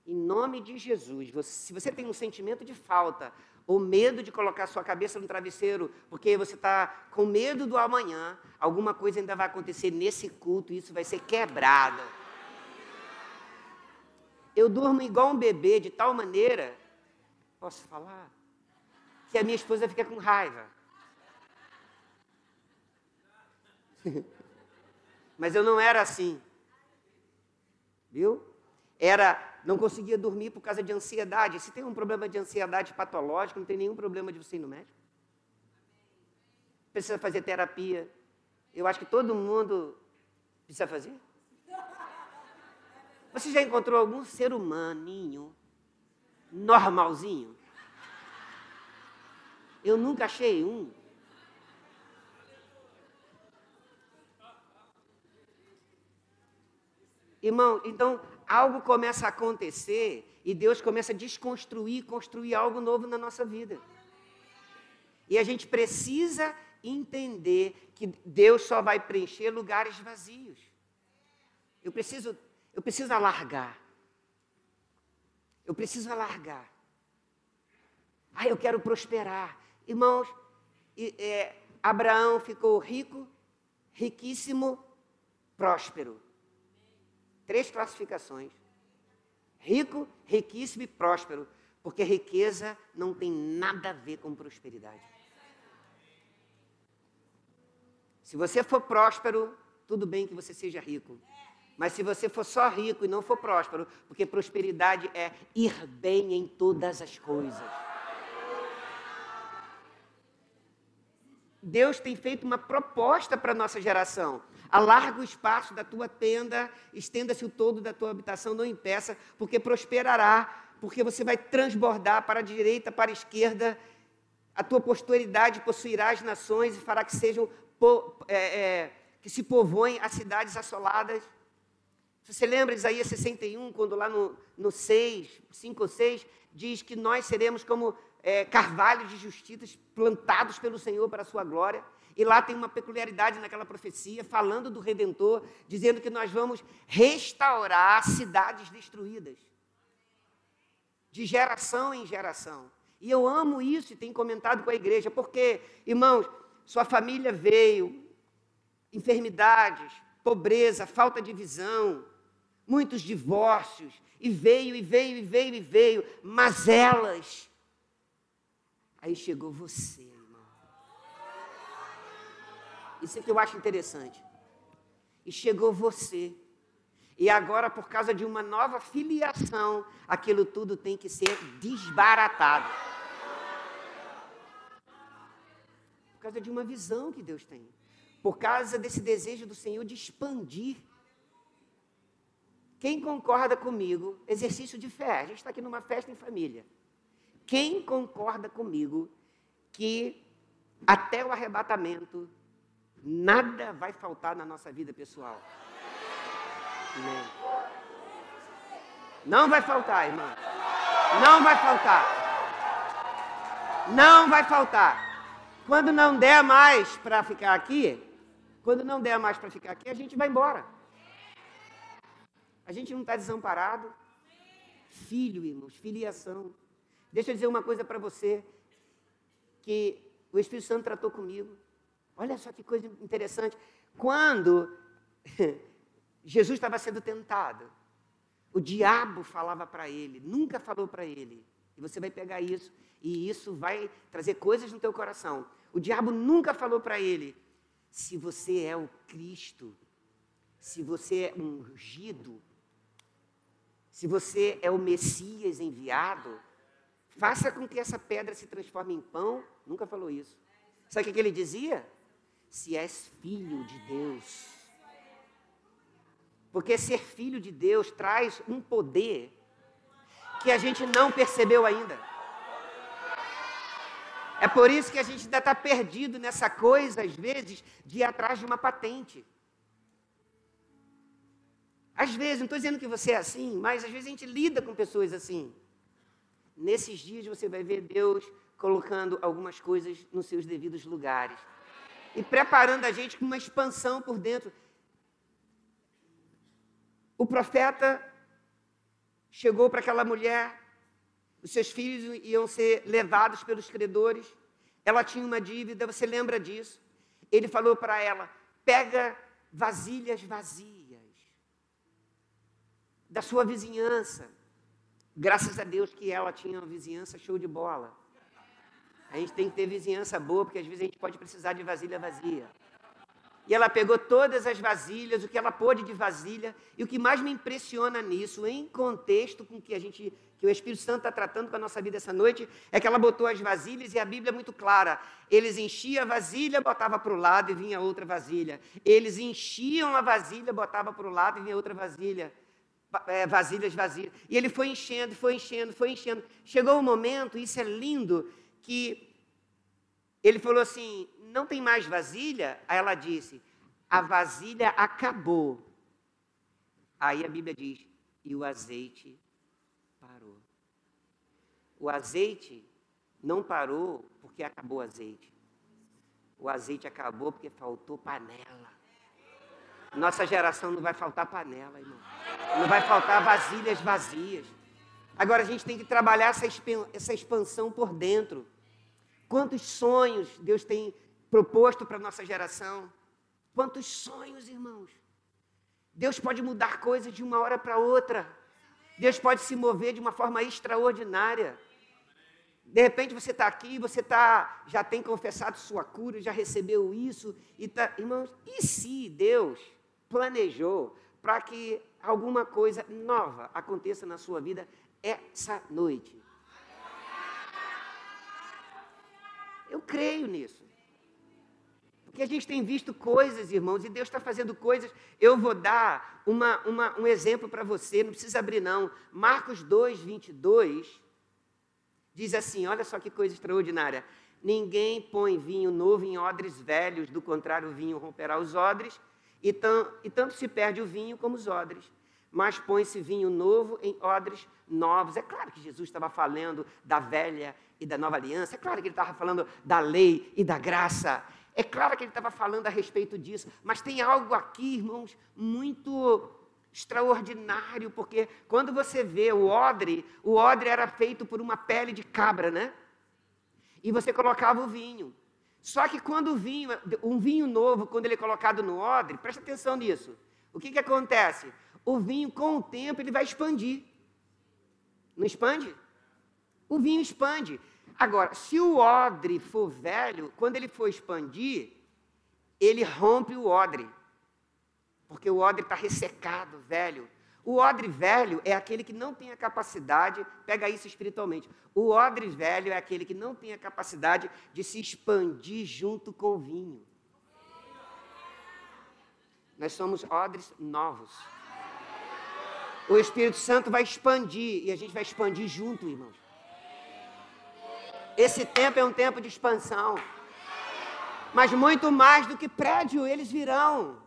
Em nome de Jesus, você, se você tem um sentimento de falta, ou medo de colocar sua cabeça no travesseiro, porque você está com medo do amanhã, alguma coisa ainda vai acontecer nesse culto isso vai ser quebrado. Eu durmo igual um bebê, de tal maneira Posso falar? Que a minha esposa fica com raiva. Mas eu não era assim. Viu? Era, não conseguia dormir por causa de ansiedade. Se tem um problema de ansiedade patológico, não tem nenhum problema de você ir no médico. Precisa fazer terapia. Eu acho que todo mundo precisa fazer. Você já encontrou algum ser humaninho normalzinho. Eu nunca achei um. Irmão, então algo começa a acontecer e Deus começa a desconstruir, construir algo novo na nossa vida. E a gente precisa entender que Deus só vai preencher lugares vazios. Eu preciso, eu preciso alargar. Eu preciso alargar. Ah, eu quero prosperar. Irmãos, é, Abraão ficou rico, riquíssimo, próspero. Três classificações: rico, riquíssimo e próspero. Porque riqueza não tem nada a ver com prosperidade. Se você for próspero, tudo bem que você seja rico. Mas se você for só rico e não for próspero, porque prosperidade é ir bem em todas as coisas. Deus tem feito uma proposta para a nossa geração. Alarga o espaço da tua tenda, estenda-se o todo da tua habitação, não impeça, porque prosperará, porque você vai transbordar para a direita, para a esquerda, a tua posteridade possuirá as nações e fará que sejam é, é, que se povoem as cidades assoladas. Você lembra Isaías 61, quando lá no, no 6, 5 ou 6, diz que nós seremos como é, carvalhos de justiça plantados pelo Senhor para a sua glória. E lá tem uma peculiaridade naquela profecia, falando do Redentor, dizendo que nós vamos restaurar cidades destruídas, de geração em geração. E eu amo isso e tenho comentado com a igreja, porque, irmãos, sua família veio, enfermidades, pobreza, falta de visão, muitos divórcios, e veio, e veio, e veio, e veio, mas elas. Aí chegou você. Isso é que eu acho interessante. E chegou você. E agora, por causa de uma nova filiação, aquilo tudo tem que ser desbaratado. Por causa de uma visão que Deus tem. Por causa desse desejo do Senhor de expandir quem concorda comigo, exercício de fé, a gente está aqui numa festa em família. Quem concorda comigo que até o arrebatamento nada vai faltar na nossa vida pessoal? Não vai faltar, irmão. Não vai faltar. Não vai faltar. Quando não der mais para ficar aqui, quando não der mais para ficar aqui, a gente vai embora. A gente não está desamparado. Filho, irmãos, filiação. Deixa eu dizer uma coisa para você que o Espírito Santo tratou comigo. Olha só que coisa interessante. Quando Jesus estava sendo tentado, o diabo falava para ele, nunca falou para ele. E você vai pegar isso e isso vai trazer coisas no teu coração. O diabo nunca falou para ele: se você é o Cristo, se você é ungido, se você é o Messias enviado, faça com que essa pedra se transforme em pão. Nunca falou isso. Sabe o que ele dizia? Se és filho de Deus. Porque ser filho de Deus traz um poder que a gente não percebeu ainda. É por isso que a gente ainda está perdido nessa coisa, às vezes, de ir atrás de uma patente. Às vezes, não estou dizendo que você é assim, mas às vezes a gente lida com pessoas assim. Nesses dias você vai ver Deus colocando algumas coisas nos seus devidos lugares e preparando a gente com uma expansão por dentro. O profeta chegou para aquela mulher, os seus filhos iam ser levados pelos credores, ela tinha uma dívida, você lembra disso? Ele falou para ela: pega vasilhas vazias da sua vizinhança. Graças a Deus que ela tinha uma vizinhança show de bola. A gente tem que ter vizinhança boa, porque às vezes a gente pode precisar de vasilha vazia. E ela pegou todas as vasilhas, o que ela pôde de vasilha, e o que mais me impressiona nisso, em contexto com que a gente, que o Espírito Santo está tratando com a nossa vida essa noite, é que ela botou as vasilhas e a Bíblia é muito clara. Eles enchiam a vasilha, botava para o lado e vinha outra vasilha. Eles enchiam a vasilha, botava para o lado e vinha outra vasilha é, vasilhas vazias. E ele foi enchendo, foi enchendo, foi enchendo. Chegou um momento, isso é lindo, que ele falou assim: não tem mais vasilha? Aí ela disse: a vasilha acabou. Aí a Bíblia diz: e o azeite parou. O azeite não parou porque acabou o azeite. O azeite acabou porque faltou panela. Nossa geração não vai faltar panela, irmão. Não vai faltar vasilhas vazias. Agora a gente tem que trabalhar essa expansão por dentro. Quantos sonhos Deus tem proposto para a nossa geração? Quantos sonhos, irmãos? Deus pode mudar coisas de uma hora para outra. Deus pode se mover de uma forma extraordinária. De repente você está aqui, você tá, já tem confessado sua cura, já recebeu isso, e tá, irmãos, e se Deus planejou para que alguma coisa nova aconteça na sua vida essa noite. Eu creio nisso. que a gente tem visto coisas, irmãos, e Deus está fazendo coisas. Eu vou dar uma, uma, um exemplo para você, não precisa abrir, não. Marcos 2, 22, diz assim: olha só que coisa extraordinária. Ninguém põe vinho novo em odres velhos, do contrário, o vinho romperá os odres, e, tam, e tanto se perde o vinho como os odres. Mas põe-se vinho novo em odres novos. É claro que Jesus estava falando da velha e da nova aliança, é claro que ele estava falando da lei e da graça. É claro que ele estava falando a respeito disso, mas tem algo aqui, irmãos, muito extraordinário, porque quando você vê o odre, o odre era feito por uma pele de cabra, né? E você colocava o vinho. Só que quando o vinho, um vinho novo, quando ele é colocado no odre, presta atenção nisso. O que, que acontece? O vinho, com o tempo, ele vai expandir. Não expande? O vinho expande. Agora, se o odre for velho, quando ele for expandir, ele rompe o odre. Porque o odre está ressecado, velho. O odre velho é aquele que não tem a capacidade, pega isso espiritualmente. O odre velho é aquele que não tem a capacidade de se expandir junto com o vinho. Nós somos odres novos. O Espírito Santo vai expandir e a gente vai expandir junto, irmãos. Esse tempo é um tempo de expansão. Mas muito mais do que prédio, eles virão.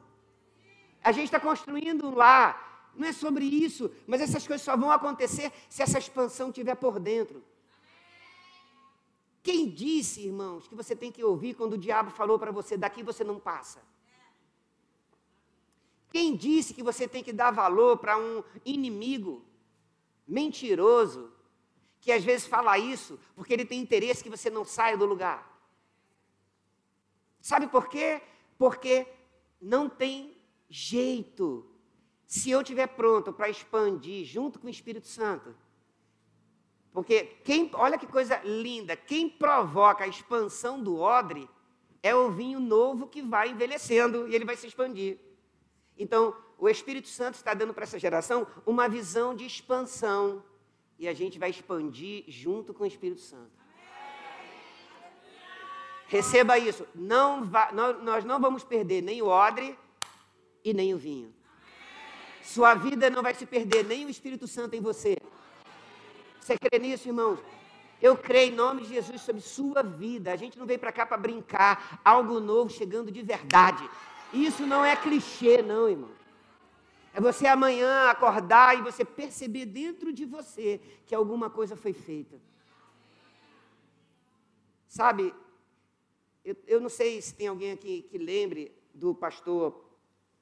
A gente está construindo um. Não é sobre isso, mas essas coisas só vão acontecer se essa expansão estiver por dentro. Quem disse, irmãos, que você tem que ouvir quando o diabo falou para você, daqui você não passa? Quem disse que você tem que dar valor para um inimigo mentiroso que às vezes fala isso porque ele tem interesse que você não saia do lugar. Sabe por quê? Porque não tem jeito. Se eu estiver pronto para expandir junto com o Espírito Santo, porque quem, olha que coisa linda, quem provoca a expansão do odre é o vinho novo que vai envelhecendo e ele vai se expandir. Então, o Espírito Santo está dando para essa geração uma visão de expansão e a gente vai expandir junto com o Espírito Santo. Receba isso. Não nós não vamos perder nem o odre e nem o vinho. Sua vida não vai se perder, nem o Espírito Santo em você. Você crê nisso, irmãos? Eu creio em nome de Jesus sobre sua vida. A gente não veio para cá para brincar. Algo novo chegando de verdade. Isso não é clichê, não, irmão. É você amanhã acordar e você perceber dentro de você que alguma coisa foi feita. Sabe, eu, eu não sei se tem alguém aqui que lembre do pastor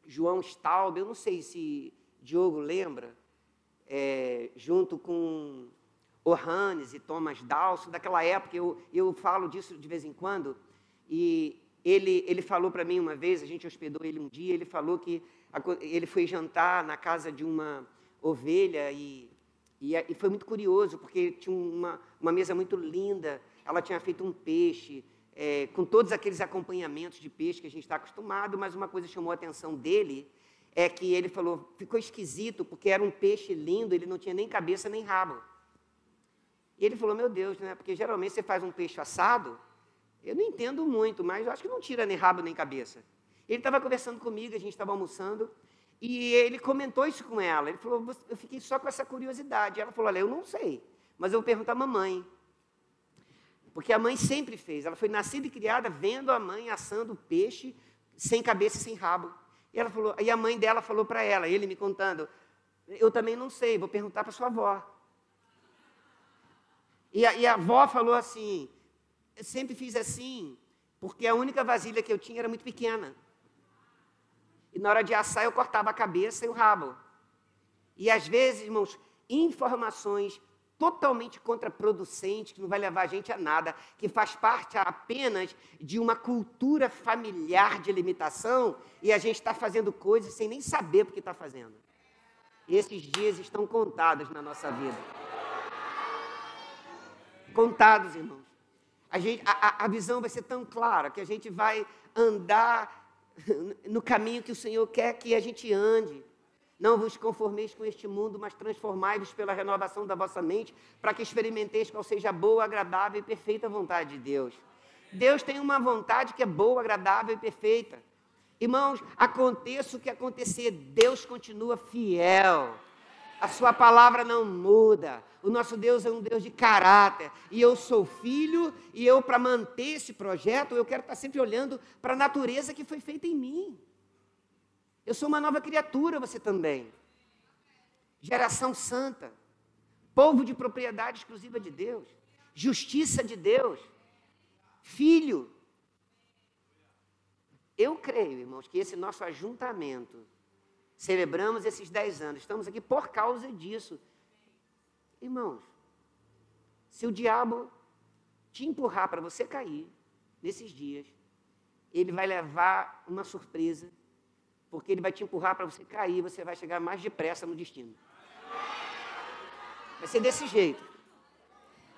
João Staub, eu não sei se Diogo lembra, é, junto com Ohanes e Thomas Dawson, daquela época, eu, eu falo disso de vez em quando, e ele, ele falou para mim uma vez, a gente hospedou ele um dia, ele falou que ele foi jantar na casa de uma ovelha e, e, e foi muito curioso, porque tinha uma, uma mesa muito linda, ela tinha feito um peixe, é, com todos aqueles acompanhamentos de peixe que a gente está acostumado, mas uma coisa chamou a atenção dele, é que ele falou, ficou esquisito, porque era um peixe lindo, ele não tinha nem cabeça nem rabo. E ele falou, meu Deus, né? porque geralmente você faz um peixe assado, eu não entendo muito, mas eu acho que não tira nem rabo nem cabeça. Ele estava conversando comigo, a gente estava almoçando, e ele comentou isso com ela. Ele falou, eu fiquei só com essa curiosidade. Ela falou, olha, eu não sei, mas eu vou perguntar à mamãe. Porque a mãe sempre fez. Ela foi nascida e criada vendo a mãe assando peixe sem cabeça e sem rabo. E, ela falou, e a mãe dela falou para ela, ele me contando, eu também não sei, vou perguntar para sua avó. E a, e a avó falou assim, sempre fiz assim, porque a única vasilha que eu tinha era muito pequena. E na hora de assar eu cortava a cabeça e o rabo. E às vezes, irmãos, informações totalmente contraproducentes, que não vai levar a gente a nada, que faz parte apenas de uma cultura familiar de limitação, e a gente está fazendo coisas sem nem saber porque está fazendo. Esses dias estão contados na nossa vida. Contados, irmãos. A, gente, a, a visão vai ser tão clara que a gente vai andar no caminho que o Senhor quer que a gente ande. Não vos conformeis com este mundo, mas transformai-vos pela renovação da vossa mente, para que experimenteis qual seja a boa, agradável e perfeita vontade de Deus. Deus tem uma vontade que é boa, agradável e perfeita. Irmãos, aconteça o que acontecer, Deus continua fiel. A sua palavra não muda. O nosso Deus é um Deus de caráter. E eu sou filho, e eu, para manter esse projeto, eu quero estar sempre olhando para a natureza que foi feita em mim. Eu sou uma nova criatura, você também. Geração santa. Povo de propriedade exclusiva de Deus. Justiça de Deus. Filho. Eu creio, irmãos, que esse nosso ajuntamento Celebramos esses dez anos. Estamos aqui por causa disso. Irmãos, se o diabo te empurrar para você cair nesses dias, ele vai levar uma surpresa, porque ele vai te empurrar para você cair, você vai chegar mais depressa no destino. Vai ser desse jeito.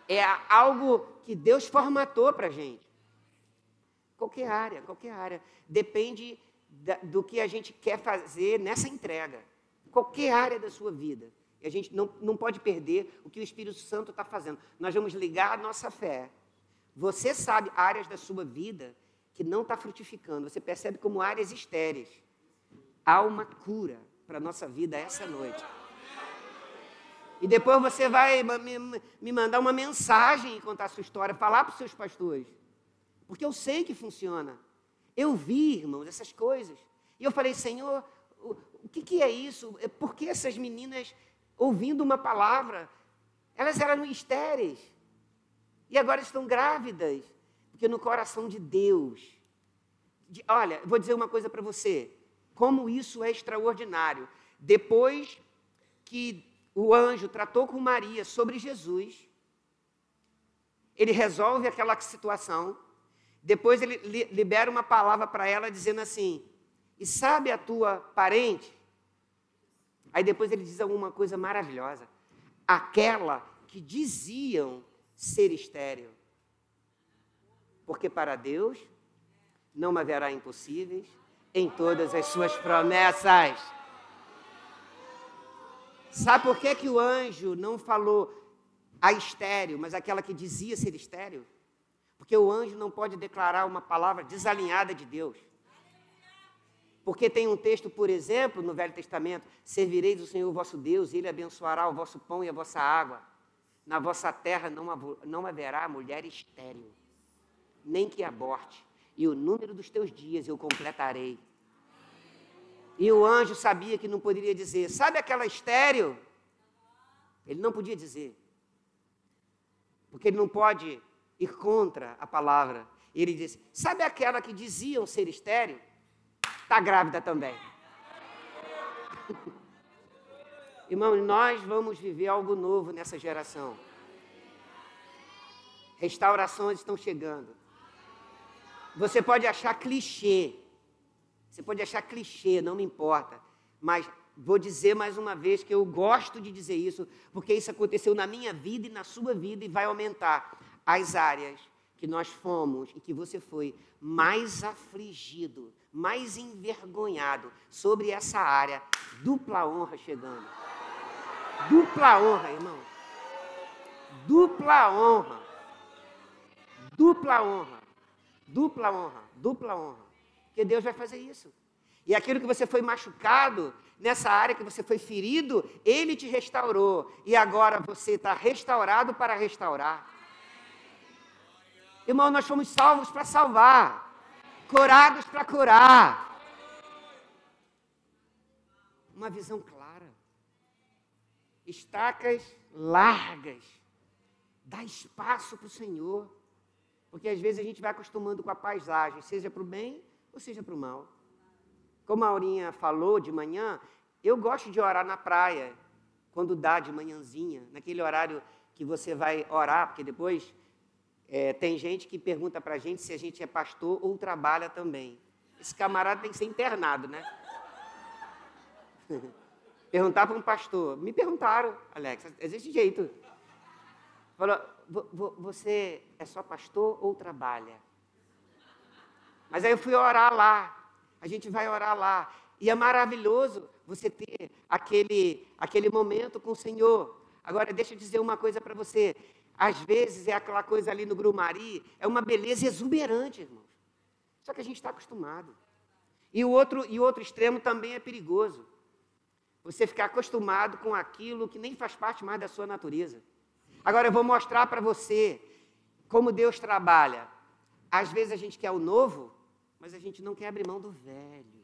É algo que Deus formatou para a gente. Qualquer área, qualquer área. Depende do que a gente quer fazer nessa entrega, qualquer área da sua vida. E a gente não, não pode perder o que o Espírito Santo está fazendo. Nós vamos ligar a nossa fé. Você sabe áreas da sua vida que não está frutificando. Você percebe como áreas estéreis. Há uma cura para a nossa vida essa noite. E depois você vai me mandar uma mensagem e contar a sua história, falar para os seus pastores. Porque eu sei que funciona. Eu vi, irmãos, essas coisas. E eu falei, Senhor, o, que, que, é isso? É, por que essas meninas, ouvindo uma palavra, elas eram estéreis? E agora estão grávidas? Porque no coração de Deus. De, olha, vou dizer uma coisa para você. Como isso é extraordinário. Depois que o anjo tratou com Maria sobre Jesus, ele resolve aquela situação depois ele libera uma palavra para ela dizendo assim: E sabe a tua parente? Aí depois ele diz alguma coisa maravilhosa. Aquela que diziam ser estéreo. Porque para Deus não haverá impossíveis em todas as suas promessas. Sabe por que, que o anjo não falou a estéreo, mas aquela que dizia ser estéreo? Porque o anjo não pode declarar uma palavra desalinhada de Deus. Porque tem um texto, por exemplo, no Velho Testamento: Servireis o Senhor vosso Deus, e Ele abençoará o vosso pão e a vossa água. Na vossa terra não, haverá mulher estéril, nem que aborte, e o número dos teus dias eu completarei. E o anjo sabia que não poderia dizer, sabe aquela estéreo? Ele não podia dizer. Porque ele não pode ir contra a palavra. Ele disse: Sabe aquela que diziam ser estéreo? Está grávida também. Irmão, nós vamos viver algo novo nessa geração. Restaurações estão chegando. Você pode achar clichê. Você pode achar clichê, não me importa. Mas vou dizer mais uma vez que eu gosto de dizer isso, porque isso aconteceu na minha vida e na sua vida e vai aumentar as áreas que nós fomos e que você foi mais afligido, mais envergonhado sobre essa área, dupla honra chegando. Dupla honra, irmão. Dupla honra. Dupla honra. Dupla honra. Dupla honra. Porque Deus vai fazer isso. E aquilo que você foi machucado, nessa área que você foi ferido, Ele te restaurou. E agora você está restaurado para restaurar. Irmão, nós fomos salvos para salvar, curados para curar. Uma visão clara. Estacas largas. Dá espaço para o Senhor. Porque às vezes a gente vai acostumando com a paisagem, seja para o bem ou seja para o mal. Como a Aurinha falou de manhã, eu gosto de orar na praia, quando dá de manhãzinha, naquele horário que você vai orar, porque depois é, tem gente que pergunta para a gente se a gente é pastor ou trabalha também. Esse camarada tem que ser internado, né? Perguntar para um pastor. Me perguntaram, Alex, desse jeito. Falou, você é só pastor ou trabalha? Mas aí eu fui orar lá. A gente vai orar lá. E é maravilhoso você ter aquele, aquele momento com o Senhor. Agora, deixa eu dizer uma coisa para você Às vezes é aquela coisa ali no grumari, é uma beleza exuberante, irmãos. Só que a gente está acostumado. E o outro, e outro extremo também é perigoso. Você ficar acostumado com aquilo que nem faz parte mais da sua natureza. Agora eu vou mostrar para você como Deus trabalha. Às vezes a gente quer o novo, mas a gente não quer abrir mão do velho.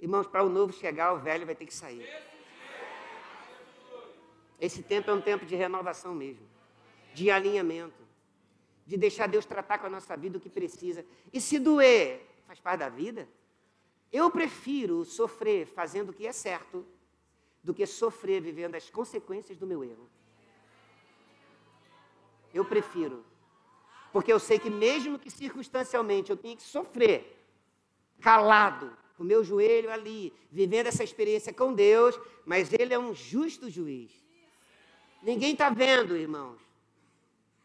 Irmãos, para o novo chegar, o velho vai ter que sair. Esse tempo é um tempo de renovação mesmo, de alinhamento, de deixar Deus tratar com a nossa vida o que precisa. E se doer, faz parte da vida. Eu prefiro sofrer fazendo o que é certo do que sofrer vivendo as consequências do meu erro. Eu prefiro. Porque eu sei que, mesmo que circunstancialmente eu tenha que sofrer, calado, com o meu joelho ali, vivendo essa experiência com Deus, mas Ele é um justo juiz. Ninguém está vendo, irmãos.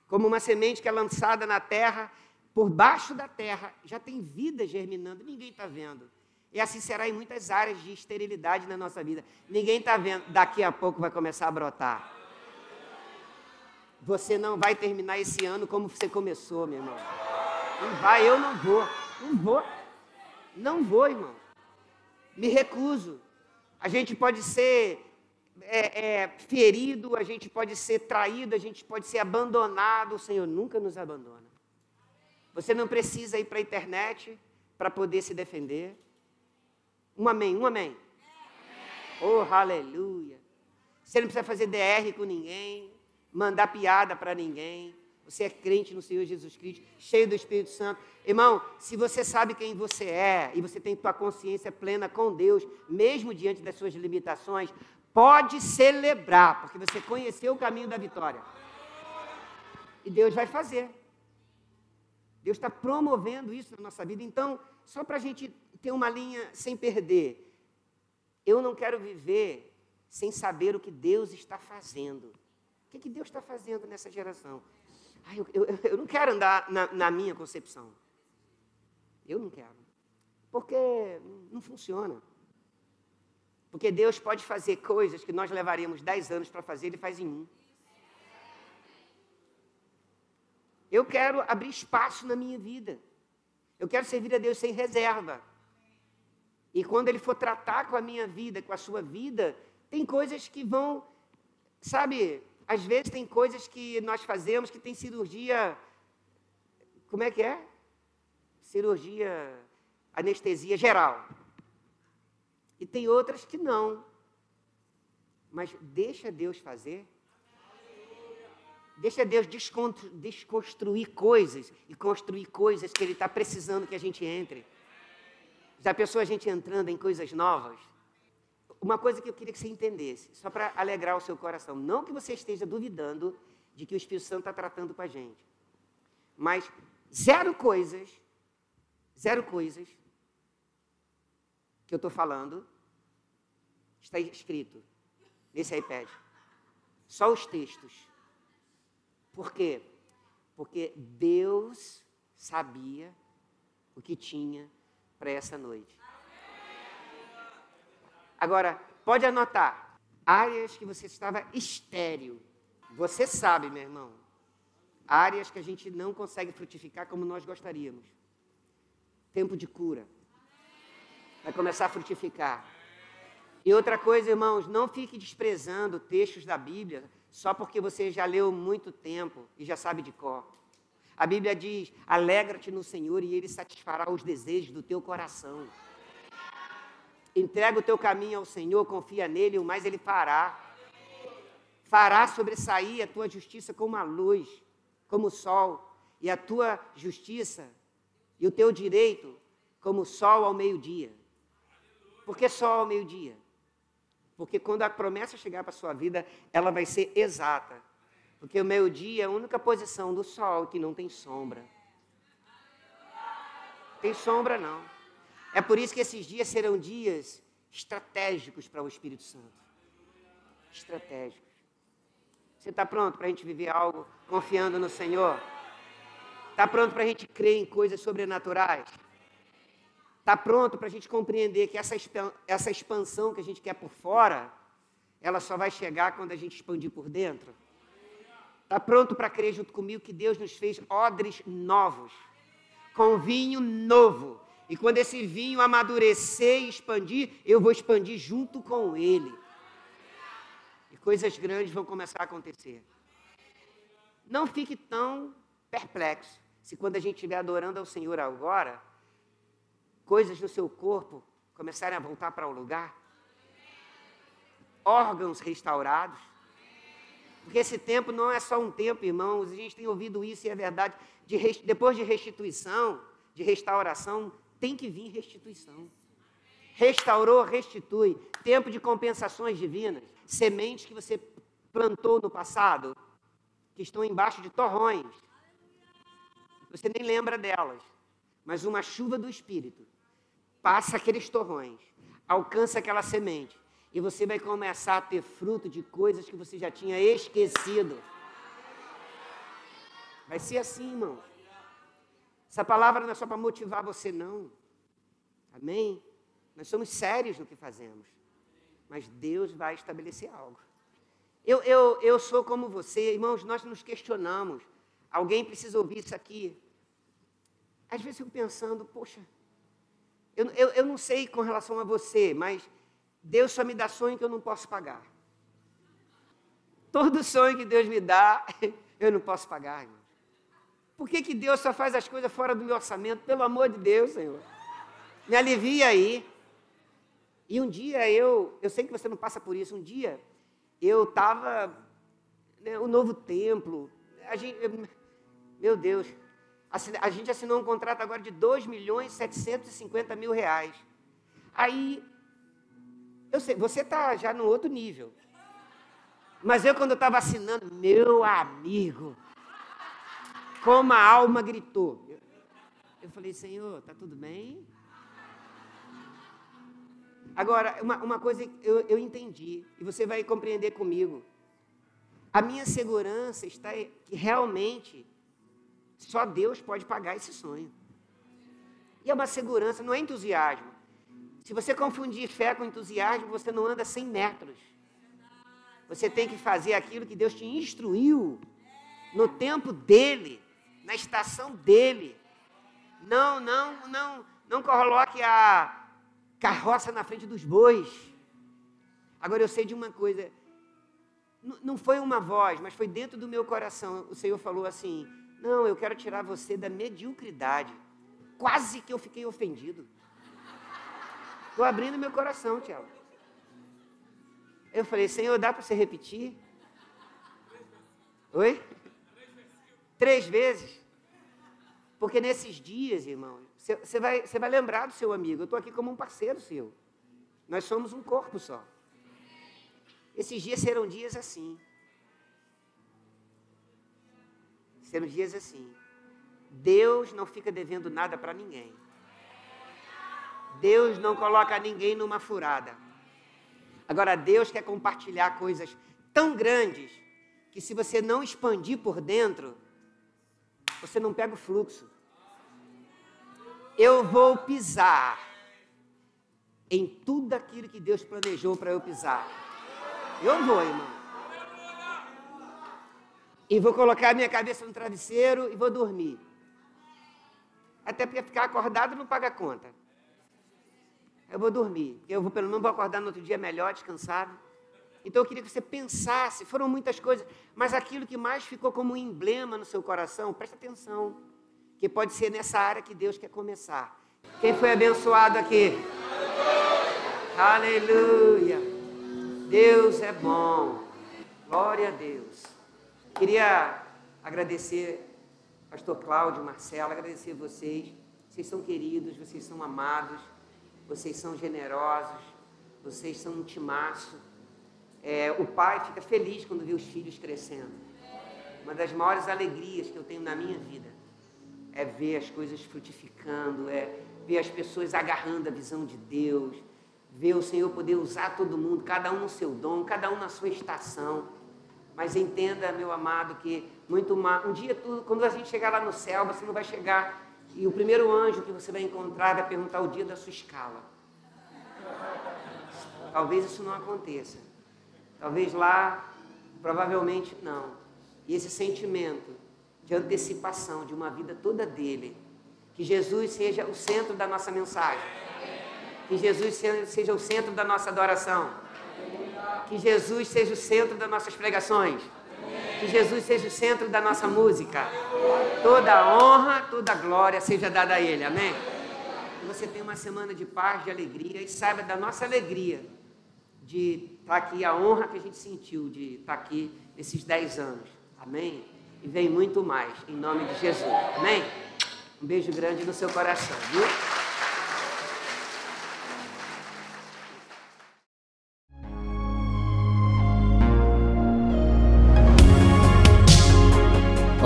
Como uma semente que é lançada na terra, por baixo da terra, já tem vida germinando, ninguém está vendo. E assim será em muitas áreas de esterilidade na nossa vida. Ninguém está vendo, daqui a pouco vai começar a brotar. Você não vai terminar esse ano como você começou, meu irmão. Não vai, eu não vou. Não vou. Não vou, irmão. Me recuso. A gente pode ser é, é, ferido, a gente pode ser traído, a gente pode ser abandonado. O Senhor nunca nos abandona. Você não precisa ir para a internet para poder se defender. Um amém, um amém. Oh, aleluia. Você não precisa fazer DR com ninguém, mandar piada para ninguém. Você é crente no Senhor Jesus Cristo, cheio do Espírito Santo. Irmão, se você sabe quem você é e você tem tua consciência plena com Deus, mesmo diante das suas limitações, pode celebrar, porque você conheceu o caminho da vitória. E Deus vai fazer. Deus está promovendo isso na nossa vida. Então, só para a gente ter uma linha sem perder, eu não quero viver sem saber o que Deus está fazendo. O que, que Deus está fazendo nessa geração? Ai, eu, eu, eu, não quero andar na, na minha concepção. Eu não quero. Porque não funciona. Porque Deus pode fazer coisas que nós levaríamos dez anos para fazer, Ele faz em um. Eu quero abrir espaço na minha vida. Eu quero servir a Deus sem reserva. E quando Ele for tratar com a minha vida, com a sua vida, tem coisas que vão, sabe, às vezes tem coisas que nós fazemos que tem cirurgia. Como é que é? Cirurgia, anestesia geral. E tem outras que não. Mas deixa Deus fazer. Deixa Deus desconstruir coisas e construir coisas que Ele está precisando que a gente entre. Já pensou a gente entrando em coisas novas? Uma coisa que eu queria que você entendesse, só para alegrar o seu coração. Não que você esteja duvidando de que o Espírito Santo está tratando com a gente. Mas zero coisas, zero coisas que eu estou falando está escrito nesse iPad. Só os textos. Por quê? Porque Deus sabia o que tinha para essa noite. Agora, pode anotar, áreas que você estava estéreo. Você sabe, meu irmão, áreas que a gente não consegue frutificar como nós gostaríamos. Tempo de cura. Vai começar a frutificar. E outra coisa, irmãos, não fique desprezando textos da Bíblia só porque você já leu muito tempo e já sabe de cor. A Bíblia diz: alegra-te no Senhor e Ele satisfará os desejos do teu coração. Entrega o teu caminho ao Senhor, confia nele, o mais Ele fará. Fará sobressair a tua justiça como a luz, como o sol, e a tua justiça e o teu direito como o sol ao meio-dia. Por que sol ao meio-dia? Porque quando a promessa chegar para a sua vida, ela vai ser exata. Porque o meio-dia é a única posição do sol que não tem sombra. Tem sombra não. É por isso que esses dias serão dias estratégicos para o Espírito Santo. Estratégicos. Você está pronto para a gente viver algo confiando no Senhor? Está pronto para a gente crer em coisas sobrenaturais? Está pronto para a gente compreender que essa, essa expansão que a gente quer por fora ela só vai chegar quando a gente expandir por dentro. Está pronto para crer junto comigo que Deus nos fez odres novos, com vinho novo. E quando esse vinho amadurecer e expandir, eu vou expandir junto com ele. E coisas grandes vão começar a acontecer. Não fique tão perplexo se quando a gente estiver adorando ao Senhor agora, coisas no seu corpo começarem a voltar para o lugar órgãos restaurados. Porque esse tempo não é só um tempo, irmãos, a gente tem ouvido isso e é verdade. De, depois de restituição, de restauração, tem que vir restituição. Restaurou, restitui. Tempo de compensações divinas. Sementes que você plantou no passado, que estão embaixo de torrões. Você nem lembra delas. Mas uma chuva do Espírito passa aqueles torrões, alcança aquela semente e você vai começar a ter fruto de coisas que você já tinha esquecido. Vai ser assim, irmão. Essa palavra não é só para motivar você, não. Amém? Nós somos sérios no que fazemos. Mas Deus vai estabelecer algo. Eu, eu, eu sou como você, irmãos, nós nos questionamos. Alguém precisa ouvir isso aqui. Às vezes eu fico pensando, poxa, eu, eu, eu não sei com relação a você, mas Deus só me dá sonho que eu não posso pagar. Todo sonho que Deus me dá, eu não posso pagar, irmão. Por que, que Deus só faz as coisas fora do meu orçamento? Pelo amor de Deus, Senhor. Me alivia aí. E um dia eu, eu sei que você não passa por isso, um dia eu estava, né, o novo templo, a gente, meu Deus, a gente assinou um contrato agora de 2 milhões e 750 mil reais. Aí eu sei, você está já no outro nível. Mas eu, quando estava assinando, meu amigo, como a alma gritou. Eu, eu falei, Senhor, está tudo bem? Agora, uma, uma coisa eu, eu entendi, e você vai compreender comigo. A minha segurança está realmente só Deus pode pagar esse sonho. E é uma segurança, não é entusiasmo. Se você confundir fé com entusiasmo, você não anda 100 metros. Você tem que fazer aquilo que Deus te instruiu no tempo dele, na estação dele. Não, não, não, não coloque a carroça na frente dos bois. Agora eu sei de uma coisa, não foi uma voz, mas foi dentro do meu coração. O Senhor falou assim: Não, eu quero tirar você da mediocridade. Quase que eu fiquei ofendido. Estou abrindo meu coração, Tiago. Eu falei, Senhor, dá para você repetir? Oi? Três vezes. Porque nesses dias, irmão, você vai, vai lembrar do seu amigo. Eu estou aqui como um parceiro seu. Nós somos um corpo só. Esses dias serão dias assim. Serão dias assim. Deus não fica devendo nada para ninguém. Deus não coloca ninguém numa furada. Agora, Deus quer compartilhar coisas tão grandes que se você não expandir por dentro, você não pega o fluxo. Eu vou pisar em tudo aquilo que Deus planejou para eu pisar. Eu vou, irmão. E vou colocar a minha cabeça no travesseiro e vou dormir. Até porque ficar acordado não paga conta eu vou dormir. Eu vou, pelo menos vou acordar no outro dia melhor, descansado. Então eu queria que você pensasse, foram muitas coisas, mas aquilo que mais ficou como um emblema no seu coração, presta atenção, que pode ser nessa área que Deus quer começar. Quem foi abençoado aqui? Aleluia! Deus é bom. Glória a Deus. Queria agradecer, Pastor Cláudio, Marcelo, agradecer vocês. Vocês são queridos, vocês são amados vocês são generosos, vocês são um timaço. É, o pai fica feliz quando vê os filhos crescendo. Uma das maiores alegrias que eu tenho na minha vida é ver as coisas frutificando, é ver as pessoas agarrando a visão de Deus, ver o Senhor poder usar todo mundo, cada um no seu dom, cada um na sua estação. Mas entenda, meu amado, que muito um dia tudo, quando a gente chegar lá no céu, você não vai chegar e o primeiro anjo que você vai encontrar vai perguntar o dia da sua escala. Talvez isso não aconteça. Talvez lá, provavelmente não. E esse sentimento de antecipação de uma vida toda dele, que Jesus seja o centro da nossa mensagem, que Jesus seja o centro da nossa adoração, que Jesus seja o centro das nossas pregações, que Jesus seja o centro da nossa música. Toda honra, toda glória seja dada a Ele. Amém? Que você tenha uma semana de paz, de alegria e saiba da nossa alegria de estar aqui, a honra que a gente sentiu de estar aqui nesses 10 anos. Amém? E vem muito mais, em nome de Jesus. Amém? Um beijo grande no seu coração, viu?